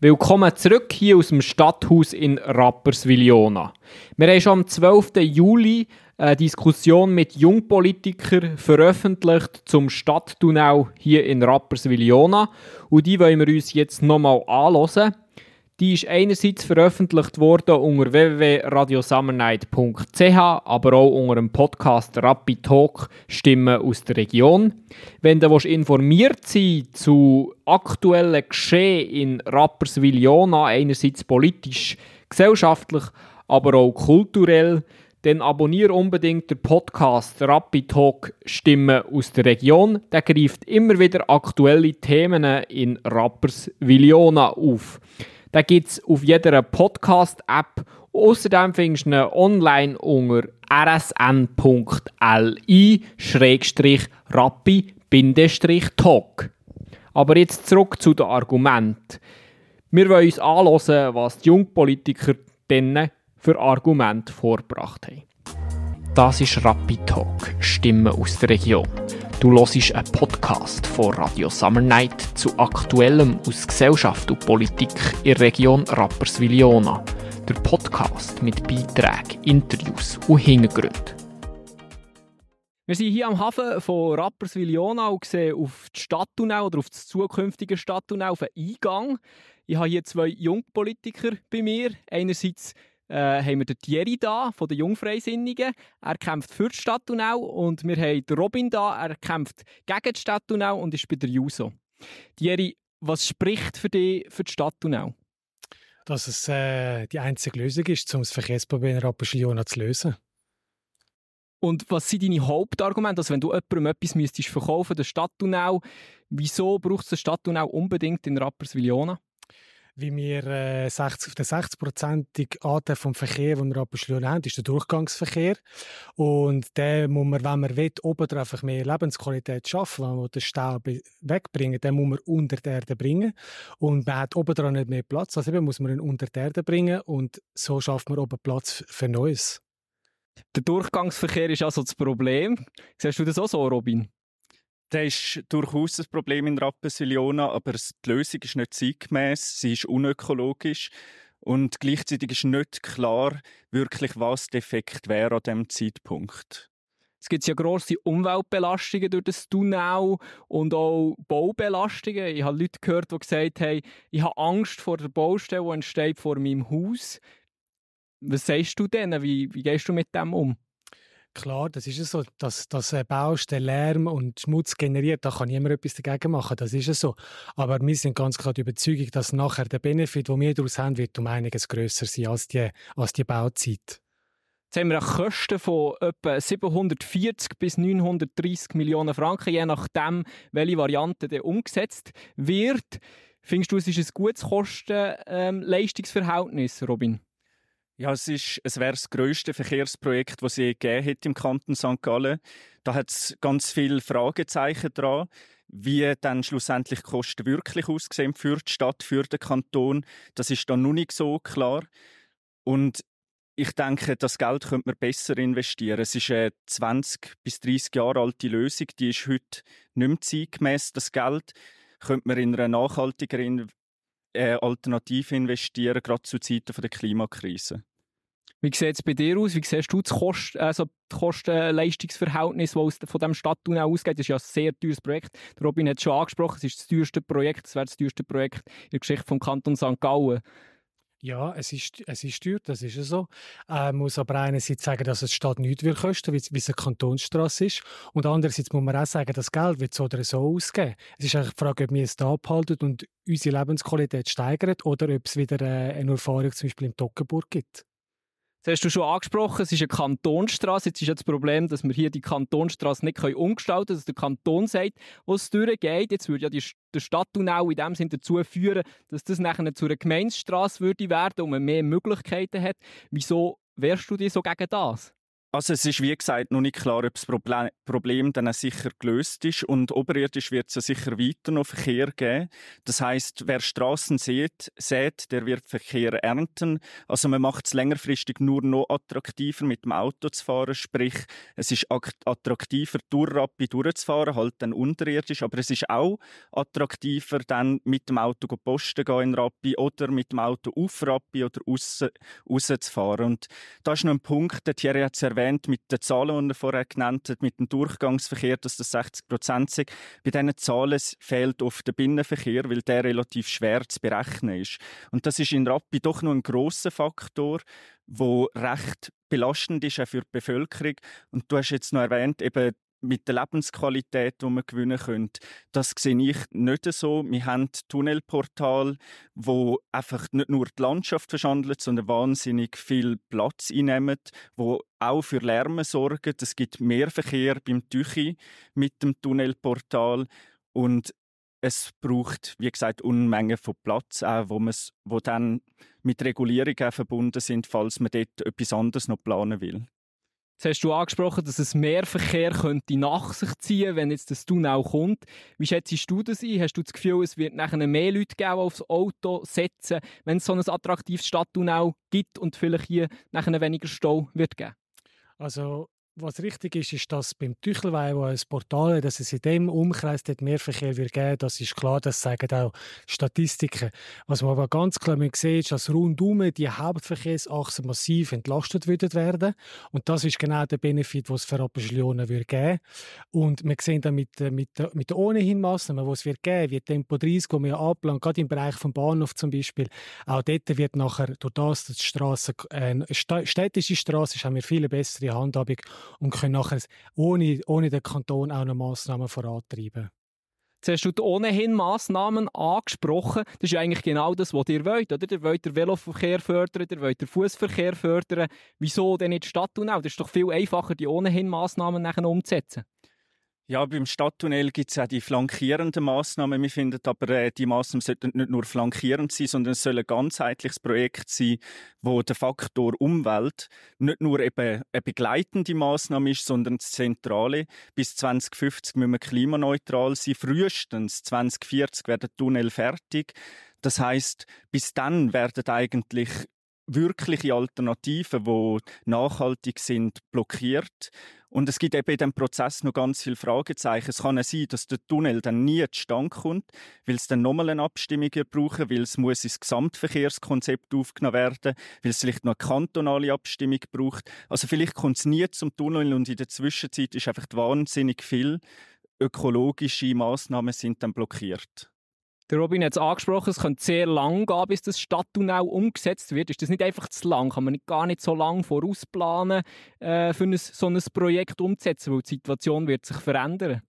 Willkommen zurück hier aus dem Stadthaus in Rapperswil-Jona. Wir haben schon am 12. Juli eine Diskussion mit Jungpolitikern veröffentlicht zum Stadttunnel hier in Rapperswil-Jona und die wollen wir uns jetzt nochmal anhören. Die ist einerseits veröffentlicht worden unter www.radiosummernight.ch, aber auch unter dem Podcast Rapid Talk Stimmen aus der Region. Wenn du informiert sein zu aktuellen Geschehen in Rapperswil-Jona, einerseits politisch, gesellschaftlich, aber auch kulturell, dann abonniere unbedingt den Podcast Rapid Talk Stimmen aus der Region. Der greift immer wieder aktuelle Themen in Rapperswil-Jona auf. Den gibt es auf jeder Podcast-App. Außerdem findest du online unter rsn.li-rappi-talk. Aber jetzt zurück zu den Argumenten. Wir wollen uns anhören, was die Jungpolitiker denen für Argumente vorgebracht haben. Das ist Rappi Talk, Stimmen aus der Region. Du hörst einen Podcast von Radio Summer Night zu Aktuellem aus Gesellschaft und Politik in der Region Rapperswil-Jona. Der Podcast mit Beiträgen, Interviews und Hintergründen. Wir sind hier am Hafen von Rapperswil-Jona und sehen auf die Stadttunnel oder auf das zukünftige Stadttunnel auf den Eingang. Ich habe hier zwei Jungpolitiker bei mir. Einerseits äh, haben wir den Thierry da, von den Jungfreisinnigen. Er kämpft für die Stadttunnel. Und wir haben den Robin da, er kämpft gegen die Stadttunnel und ist bei der Juso. Thierry, was spricht für dich für die Stadttunnel? Dass es äh, die einzige Lösung ist, um das Verkehrsproblem in Rapperswil zu lösen. Und was sind deine Hauptargumente? Also wenn du jemandem etwas müsstest verkaufen, den Stadttunnel, wieso braucht es den Stadttunnel unbedingt in Rapperswil-Jona? Wie wir äh, 60, den 60-prozentigen Anteil vom Verkehr, den wir aber haben, ist der Durchgangsverkehr. Und der muss man, wenn man will, oben einfach mehr Lebensqualität schaffen, wenn man den Stau wegbringen den muss man unter die Erde bringen. Und man hat oben dran nicht mehr Platz. Also eben muss man ihn unter die Erde bringen und so schafft man oben Platz für Neues. Der Durchgangsverkehr ist also das Problem. Siehst du das auch so, Robin? Das ist durchaus ein Problem in Rapperswil-Jona, aber die Lösung ist nicht zeitgemäß, sie ist unökologisch und gleichzeitig ist nicht klar, wirklich was der Effekt wäre an diesem Zeitpunkt. Es gibt ja grosse Umweltbelastungen durch das Tunnel und auch Baubelastungen. Ich habe Leute gehört, die gesagt haben, ich habe Angst vor der Baustelle, die entsteht vor meinem Haus. Was sagst du denn? Wie, wie gehst du mit dem um? Klar, das ist es so, dass das Baustelle Lärm und Schmutz generiert, da kann niemand etwas dagegen machen, das ist so. Aber wir sind ganz klar der Überzeugung, dass nachher der Benefit, den wir daraus haben, wird um einiges grösser sein als die, als die Bauzeit. Jetzt haben wir Kosten von etwa 740 bis 930 Millionen Franken, je nachdem, welche Variante dann umgesetzt wird. Findest du, es ist ein gutes Kosten-Leistungsverhältnis, Robin? Ja, es, ist, es wäre das grösste Verkehrsprojekt, das es je gegeben hat im Kanton St. Gallen. Da hat es ganz viele Fragezeichen dran, wie dann schlussendlich die Kosten wirklich aussehen für die Stadt, für den Kanton. Das ist dann noch nicht so klar. Und ich denke, das Geld könnte man besser investieren. Es ist eine 20 bis 30 Jahre alte Lösung, die ist heute nicht mehr zeitgemäß. Das Geld könnte man in eine nachhaltigere äh, Alternative investieren, gerade zu Zeiten der Klimakrise. Wie sieht es bei dir aus? Wie siehst du das Kost, also das Kosten-Leistungsverhältnis, das von diesem Stadttunnel ausgeht? Das ist ja ein sehr teures Projekt. Robin hat es schon angesprochen, es ist das teuerste Projekt, es wäre das teuerste Projekt in der Geschichte des Kantons St. Gallen. Ja, es ist, es ist teuer, das ist so. Man äh, muss aber einerseits sagen, dass es die Stadt nichts will kosten, wie es eine Kantonsstraße ist. Und andererseits muss man auch sagen, das Geld wird so oder so ausgeben. Es ist eigentlich die Frage, ob wir es da abhalten und unsere Lebensqualität steigert oder ob es wieder äh, eine Erfahrung zum Beispiel in Toggenburg gibt. Das hast du schon angesprochen, es ist eine Kantonstraße. Jetzt ist ja das Problem, dass wir hier die Kantonstraße nicht umgestalten können, dass der Kanton sagt, wo es durchgeht. Jetzt würde ja die, der Stadttunnel in dem Sinne dazu führen, dass das nachher zu einer Gemeindestraße würde werden und man mehr Möglichkeiten hat. Wieso wärst du dir so gegen das? Also es ist wie gesagt noch nicht klar, ob das Problem dann sicher gelöst ist und oberirdisch wird es sicher weiter noch Verkehr geben. Das heißt, wer Straßen sieht, sät, der wird Verkehr ernten. Also man macht es längerfristig nur noch attraktiver mit dem Auto zu fahren, sprich es ist attraktiver durch Rappi durchzufahren, halt dann unterirdisch, aber es ist auch attraktiver dann mit dem Auto posten gehen in Rappi oder mit dem Auto auf Rappi oder raus, raus zu fahren. Und da ist noch ein Punkt, der Thierry hat mit den Zahlen, die er vorher genannt hat, mit dem Durchgangsverkehr, dass das 60 Prozent sind. Bei diesen Zahlen fehlt oft der Binnenverkehr, weil der relativ schwer zu berechnen ist. Und das ist in Rappi doch noch ein grosser Faktor, wo recht belastend ist auch für die Bevölkerung. Und du hast jetzt noch erwähnt, eben mit der Lebensqualität, die man gewinnen könnte. Das sehe ich nicht so. Wir haben Tunnelportal, wo einfach nicht nur die Landschaft verschandelt, sondern wahnsinnig viel Platz einnehmen, wo auch für Lärm sorgen. Es gibt mehr Verkehr beim Tüchi mit dem Tunnelportal und es braucht, wie gesagt, Unmengen von Platz, auch, wo, wo dann mit Regulierungen verbunden sind, falls man dort etwas anderes noch planen will. Jetzt hast du angesprochen, dass es mehr Verkehr könnte nach sich ziehen, wenn jetzt das Tunnel kommt. Wie schätzt du das ein? Hast du das Gefühl, es wird nachher mehr Leute geben, die aufs Auto setzen, wenn es so ein attraktives Stadttunnel gibt und vielleicht hier nachher weniger Stau wird geben? Also was richtig ist, ist, dass beim Tüchelweih, wo ein Portal dass es in dem Umkreis dort mehr Verkehr wird geben. Das ist klar, das sagen auch Statistiken. Was man aber ganz klar sieht, ist, dass rundum die Hauptverkehrsachsen massiv entlastet werden. Und das ist genau der Benefit, den es für Rappeschlionen wird geben. Und wir sehen dann mit, mit, mit den ohnehin Massnahmen, die es wird geben, wie Tempo 30, wo wir anplanen, gerade im Bereich vom Bahnhof zum Beispiel, auch dort wird nachher, durch das, dass die Strasse, äh, städtische Straße ist, haben wir viel bessere Handhabung und können nachher ohne, ohne den Kanton auch noch Massnahmen vorantreiben. Jetzt hast du ohnehin Massnahmen angesprochen. Das ist ja eigentlich genau das, was ihr wollt, oder? Ihr wollt den Veloverkehr fördern, ihr wollt den Fußverkehr fördern. Wieso denn nicht Stadttunnel? Das ist doch viel einfacher, die ohnehin Massnahmen nachher umzusetzen. Ja, beim Stadttunnel gibt es auch die flankierenden Massnahmen. Wir finden aber, äh, die Massnahmen sollten nicht nur flankierend sein, sondern es soll ein ganzheitliches Projekt sein, wo der Faktor Umwelt nicht nur eben eine begleitende Massnahme ist, sondern das Zentrale. Bis 2050 müssen wir klimaneutral sein. Frühestens 2040 werden Tunnel fertig. Das heißt, bis dann werden eigentlich wirkliche Alternativen, die nachhaltig sind, blockiert. Und es gibt eben in diesem Prozess noch ganz viele Fragezeichen. Es kann ja sein, dass der Tunnel dann nie zustande kommt, weil es dann nochmal eine Abstimmung brauchen, weil es muss ins Gesamtverkehrskonzept aufgenommen werden, weil es vielleicht noch eine kantonale Abstimmung braucht. Also vielleicht kommt es nie zum Tunnel und in der Zwischenzeit ist einfach wahnsinnig viel ökologische Maßnahmen sind dann blockiert. Der Robin hat es angesprochen, es könnte sehr lang gehen, bis das Stadttunnel umgesetzt wird. Ist das nicht einfach zu lang? Kann man nicht, gar nicht so lange vorausplanen, äh, für ein, so ein Projekt umzusetzen, weil die Situation wird sich verändern?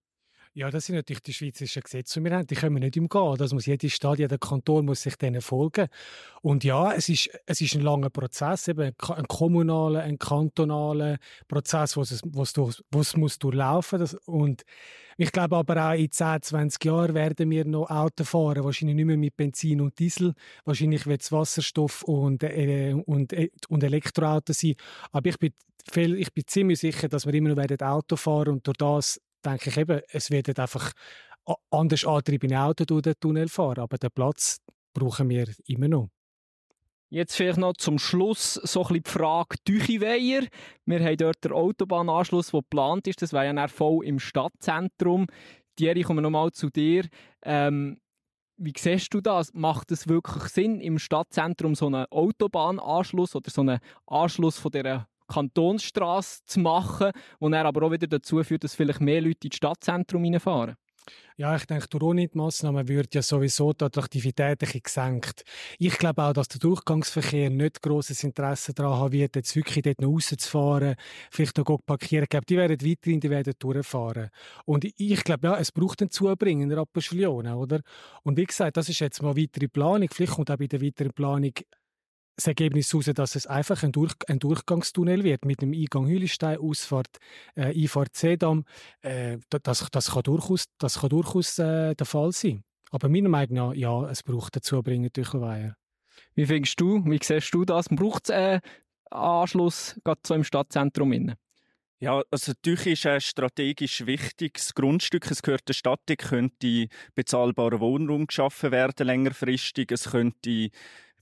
Ja, das sind natürlich die schweizerischen Gesetze, die wir haben. Die können wir nicht umgehen. Das muss jede Stadt, jeder Kanton muss sich denen folgen. Und ja, es ist, es ist ein langer Prozess, eben ein kommunaler, ein kantonaler Prozess, wo es, wo es, durch, wo es muss durchlaufen. Das, und ich glaube aber auch in 10, 20 Jahren werden wir noch Auto fahren. Wahrscheinlich nicht mehr mit Benzin und Diesel. Wahrscheinlich wird es Wasserstoff und, äh, und, äh, und Elektroauto sein. Aber ich bin, viel, ich bin ziemlich sicher, dass wir immer noch Auto fahren und durch das denke ich eben, es wird einfach anders antriebene Autos durch den Tunnel fahren, aber den Platz brauchen wir immer noch. Jetzt vielleicht noch zum Schluss so ein bisschen die Frage Tüchiweier. Wir haben dort den Autobahnanschluss, der geplant ist. Das wäre ja dann voll im Stadtzentrum. Thierry, kommen wir nochmal zu dir. Ähm, wie siehst du das? Macht es wirklich Sinn, im Stadtzentrum so einen Autobahnanschluss oder so einen Anschluss von dieser Kantonsstraße zu machen, wo dann aber auch wieder dazu führt, dass vielleicht mehr Leute ins Stadtzentrum reinfahren. Ja, ich denke, durch ohne die Massnahmen wird ja sowieso die Attraktivität ein gesenkt. Ich glaube auch, dass der Durchgangsverkehr nicht grosses Interesse daran haben wird, jetzt wirklich dort noch rauszufahren, vielleicht noch parkieren. Ich glaube, die werden weiterhin, die werden durchfahren. Und ich glaube, ja, es braucht einen Zubringen in der Rapperswil, oder? Und wie gesagt, das ist jetzt mal weitere Planung. Vielleicht kommt auch bei der weiteren Planung das Ergebnis heraus, dass es einfach ein, Durch ein Durchgangstunnel wird mit dem Eingang Hülistein, Ausfahrt, äh, Einfahrt Seedam. Äh, das, das kann durchaus, das kann durchaus äh, der Fall sein. Aber meiner Meinung nach, ja, es braucht dazu bringen Tüchelweiher. Wie findest du, wie siehst du das? Braucht es äh, Anschluss gerade so im Stadtzentrum? Innen? Ja, also natürlich ist ein strategisch wichtiges Grundstück. Es gehört der Stadt, es könnte bezahlbarer Wohnraum geschaffen werden längerfristig. Es könnte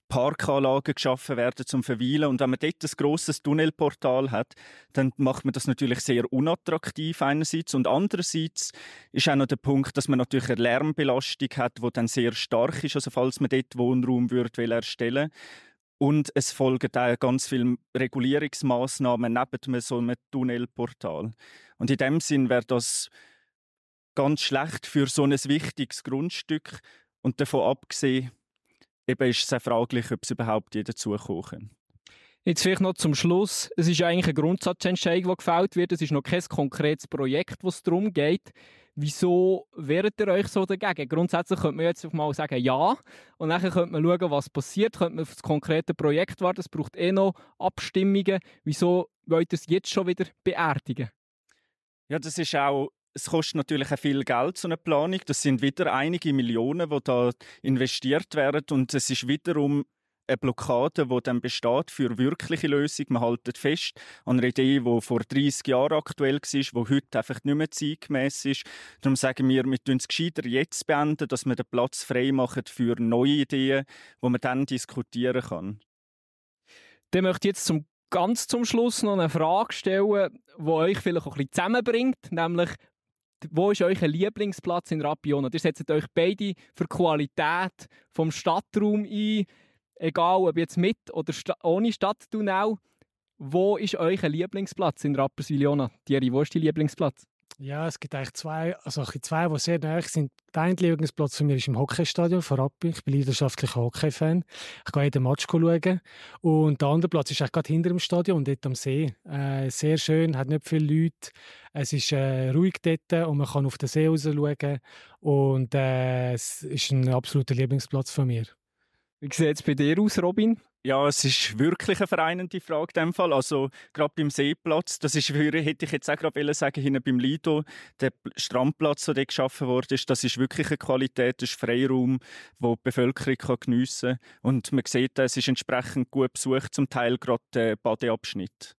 Parkanlagen geschaffen werden zum Verweilen. Und wenn man dort ein grosses Tunnelportal hat, dann macht man das natürlich sehr unattraktiv einerseits. Und andererseits ist auch noch der Punkt, dass man natürlich eine Lärmbelastung hat, die dann sehr stark ist, also falls man dort Wohnraum würde erstellen und es folgen auch ganz viele Regulierungsmaßnahmen neben so einem Tunnelportal. Und in dem Sinn wäre das ganz schlecht für so ein wichtiges Grundstück. Und davon abgesehen, eben ist es sehr fraglich, ob es überhaupt jeder zukommen kann. Jetzt vielleicht noch zum Schluss. Es ist eigentlich eine Grundsatzentscheidung, die gefällt wird. Es ist noch kein konkretes Projekt, wo es darum geht. Wieso wehrt ihr euch so dagegen? Grundsätzlich könnte man jetzt mal sagen Ja und dann könnte man schauen, was passiert. Könnte man auf das konkrete Projekt warten. Es braucht eh noch Abstimmungen. Wieso wollt ihr es jetzt schon wieder beerdigen? Ja, das ist auch es kostet natürlich auch viel Geld, so eine Planung. Das sind wieder einige Millionen, die da investiert werden. Und es ist wiederum eine Blockade, die dann besteht für wirkliche Lösungen. Man hält fest an einer Idee, die vor 30 Jahren aktuell war, die heute einfach nicht mehr zeitgemäß ist. Darum sagen wir, wir tun es gescheiter jetzt beenden, dass wir den Platz frei machen für neue Ideen, die man dann diskutieren kann. Dann möchte jetzt zum ganz zum Schluss noch eine Frage stellen, die euch vielleicht auch ein bisschen zusammenbringt, nämlich wo ist euer Lieblingsplatz in Rapiona? Ihr setzt euch beide für die Qualität vom Stadtraum ein egal ob jetzt mit oder sta ohne Stadttunnel, wo ist euer Lieblingsplatz in Rapperswil-Jona? Thierry, wo ist dein Lieblingsplatz? Ja, es gibt eigentlich zwei, also zwei, die sehr nahe sind. Der eine Lieblingsplatz von mir ist im Hockeystadion von Rappi. Ich bin leidenschaftlicher Hockey-Fan. Ich gehe jeden Match schauen. Und der andere Platz ist gerade hinter dem Stadion und dort am See. Äh, sehr schön, hat nicht viele Leute. Es ist äh, ruhig dort und man kann auf den See raus schauen. Und äh, es ist ein absoluter Lieblingsplatz von mir. Wie sieht es bei dir aus, Robin? Ja, es ist wirklich eine vereinende Frage in dem Fall. Also gerade beim Seeplatz, das ist, hätte ich jetzt auch gerade sagen, hinten beim Lido, der Strandplatz, der dort geschaffen wurde, das ist wirklich eine Qualität, das ist Freiraum, wo die Bevölkerung kann geniessen kann. Und man sieht, es ist entsprechend gut besucht, zum Teil gerade der Badeabschnitt.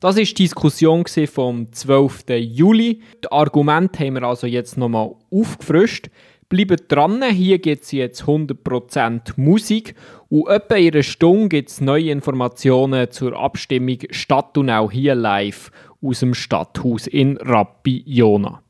Das ist die Diskussion vom 12. Juli. Die Argumente haben wir also jetzt nochmal aufgefrischt. Bleibt dran, hier gibt es jetzt 100% Musik und etwa in einer Stunde gibt es neue Informationen zur Abstimmung Stadttunnel hier live aus dem Stadthaus in Rappi-Jona.